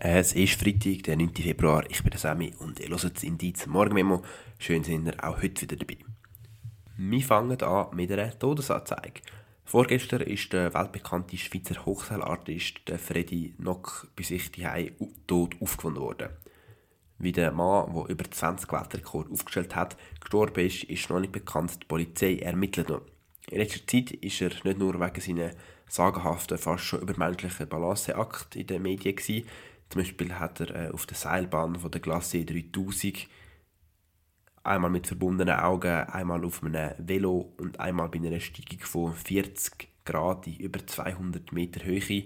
Es ist Freitag, der 9. Februar. Ich bin der Sammy und ihr hört das Indiz Morgenmemo. Schön sind ihr auch heute wieder dabei. Wir fangen an mit einer Todesanzeige. Vorgestern ist der weltbekannte Schweizer Hochseilartist Freddy Nock bei sich daheim tot aufgefunden worden. Wie der Mann, der über 20 Weltrekorde aufgestellt hat, gestorben ist, ist noch nicht bekannt. Die Polizei ermittelt noch. In letzter Zeit ist er nicht nur wegen seiner sagenhaften, fast schon übermenschlichen Balanceakt in den Medien zum Beispiel hat er äh, auf der Seilbahn von der Glacier 3000 einmal mit verbundenen Augen, einmal auf einem Velo und einmal bei einer Steigung von 40 Grad in über 200 Meter Höhe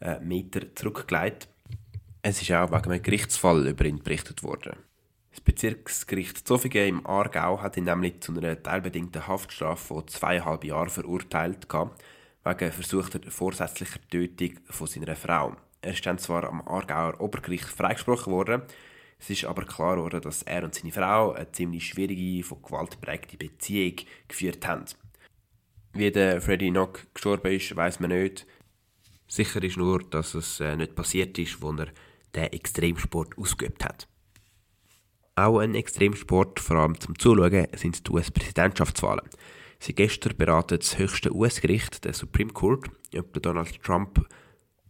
äh, Meter zurückgelegt. Es ist auch wegen einem Gerichtsfall über ihn berichtet worden. Das Bezirksgericht Zofingen im Aargau hat ihn nämlich zu einer teilbedingten Haftstrafe von zweieinhalb Jahren verurteilt, wegen versuchter vorsätzlicher Tötung von seiner Frau. Er ist dann zwar am Aargauer Obergericht freigesprochen worden, es ist aber klar geworden, dass er und seine Frau eine ziemlich schwierige, von Gewalt prägte Beziehung geführt haben. Wie der Freddie Nock gestorben ist, weiß man nicht. Sicher ist nur, dass es äh, nicht passiert ist, wo er den Extremsport ausgeübt hat. Auch ein Extremsport, vor allem zum Zuschauen, sind die US-Präsidentschaftswahlen. Sie gestern beraten das höchste US-Gericht, der Supreme Court, ob Donald Trump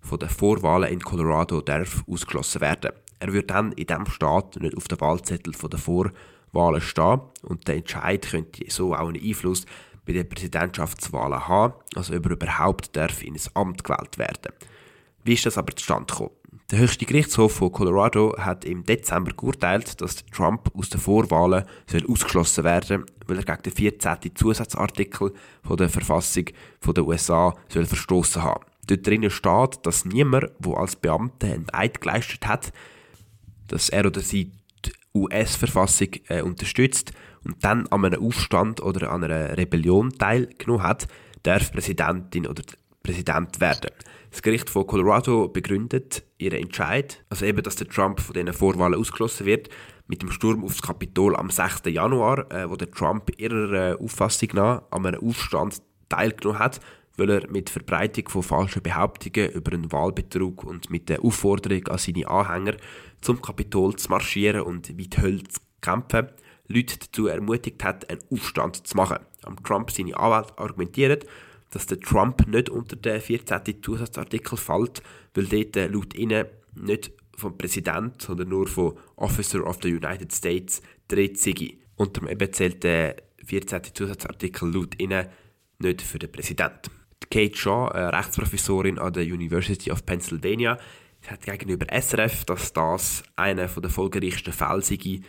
von den Vorwahlen in Colorado darf ausgeschlossen werden. Er wird dann in diesem Staat nicht auf dem Wahlzettel der Vorwahlen stehen und der Entscheid könnte so auch einen Einfluss bei den Präsidentschaftswahlen haben, also ob er überhaupt darf in ein Amt gewählt werden. Wie ist das aber zustande gekommen? Der höchste Gerichtshof von Colorado hat im Dezember geurteilt, dass Trump aus den Vorwahlen soll ausgeschlossen werden weil er gegen den 14. Zusatzartikel von der Verfassung der USA soll verstoßen haben. Dort drinnen steht, dass niemand, der als Beamter einen Eid geleistet hat, dass er oder sie die US-Verfassung äh, unterstützt und dann an einem Aufstand oder an einer Rebellion teilgenommen hat, darf Präsidentin oder Präsident werden. Das Gericht von Colorado begründet ihren Entscheid, also eben, dass der Trump von diesen Vorwahlen ausgeschlossen wird, mit dem Sturm aufs Kapitol am 6. Januar, äh, wo der Trump ihrer äh, Auffassung nach an einem Aufstand teilgenommen hat weil er mit Verbreitung von falschen Behauptungen über einen Wahlbetrug und mit der Aufforderung an seine Anhänger zum Kapitol zu marschieren und wie die Hölle zu kämpfen, Leute dazu ermutigt hat, einen Aufstand zu machen. Am Trump seine Anwälte argumentieren, dass der Trump nicht unter den 14. Zusatzartikel fällt, weil dort laut ihnen nicht vom Präsident, sondern nur von Officer of the United States dreht sei. Unter dem eben zählt der 14. Zusatzartikel laut ihnen nicht für den Präsidenten. Kate Shaw, eine Rechtsprofessorin an der University of Pennsylvania, hat gegenüber SRF, dass das einer der folgerichtigsten Fälle sei,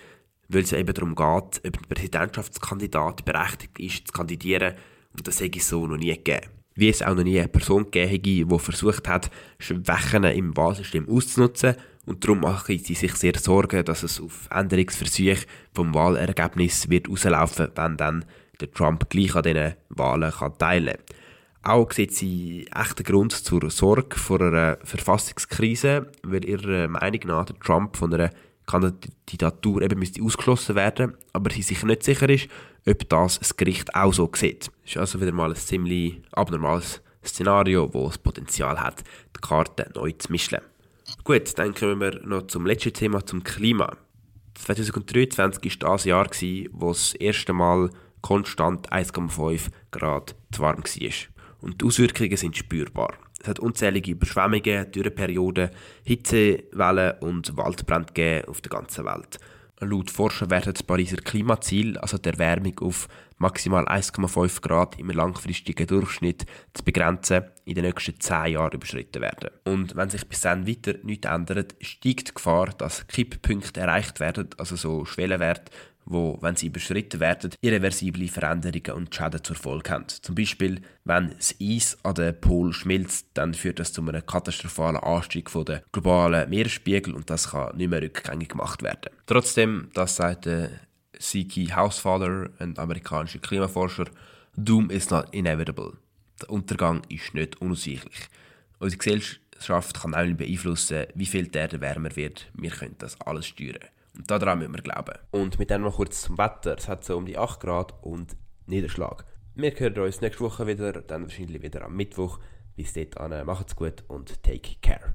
weil es eben darum geht, ob ein Präsidentschaftskandidat berechtigt ist, zu kandidieren und das hätte es so noch nie gegeben. Wie es auch noch nie eine Person gegeben die versucht hat, Schwächen im Wahlsystem auszunutzen und darum machen sie sich sehr Sorgen, dass es auf Änderungsversuche vom Wahlergebnis wird rauslaufen, wenn dann der Trump gleich an diesen Wahlen kann teilnehmen kann. Auch sieht sie echten Grund zur Sorge vor einer Verfassungskrise, weil ihrer Meinung nach der Trump von einer Kandidatur eben müsste ausgeschlossen werden, aber sie sich nicht sicher ist, ob das das Gericht auch so sieht. Das ist also wieder mal ein ziemlich abnormales Szenario, das das Potenzial hat, die Karten neu zu mischen. Gut, dann kommen wir noch zum letzten Thema, zum Klima. 2023 war das Jahr, wo das erste Mal konstant 1,5 Grad zu warm war und die Auswirkungen sind spürbar. Es hat unzählige Überschwemmungen, Dürreperioden, Hitzewellen und Waldbrände auf der ganzen Welt. Laut Forscher werden das Pariser Klimaziel, also die Erwärmung auf maximal 1,5 Grad im langfristigen Durchschnitt zu begrenzen, in den nächsten 10 Jahren überschritten werden. Und wenn sich bis dann weiter nichts ändert, steigt die Gefahr, dass Kipppunkte erreicht werden, also so Schwellenwerte, wo, wenn sie überschritten werden, irreversible Veränderungen und Schäden zur Folge haben. Zum Beispiel, wenn das Eis an den Pol schmilzt, dann führt das zu einem katastrophalen Anstieg der globalen Meeresspiegel und das kann nicht mehr rückgängig gemacht werden. Trotzdem, das sagt der Siki Housefather, ein amerikanischer Klimaforscher, Doom is not inevitable. Der Untergang ist nicht unausweichlich. Unsere Gesellschaft kann nicht beeinflussen, wie viel die Erde wärmer wird. Wir können das alles steuern. Und daran müssen wir glauben. Und mit dem noch kurz zum Wetter. Es hat so um die 8 Grad und Niederschlag. Wir hören uns nächste Woche wieder, dann wahrscheinlich wieder am Mittwoch. Bis dahin, macht's gut und take care.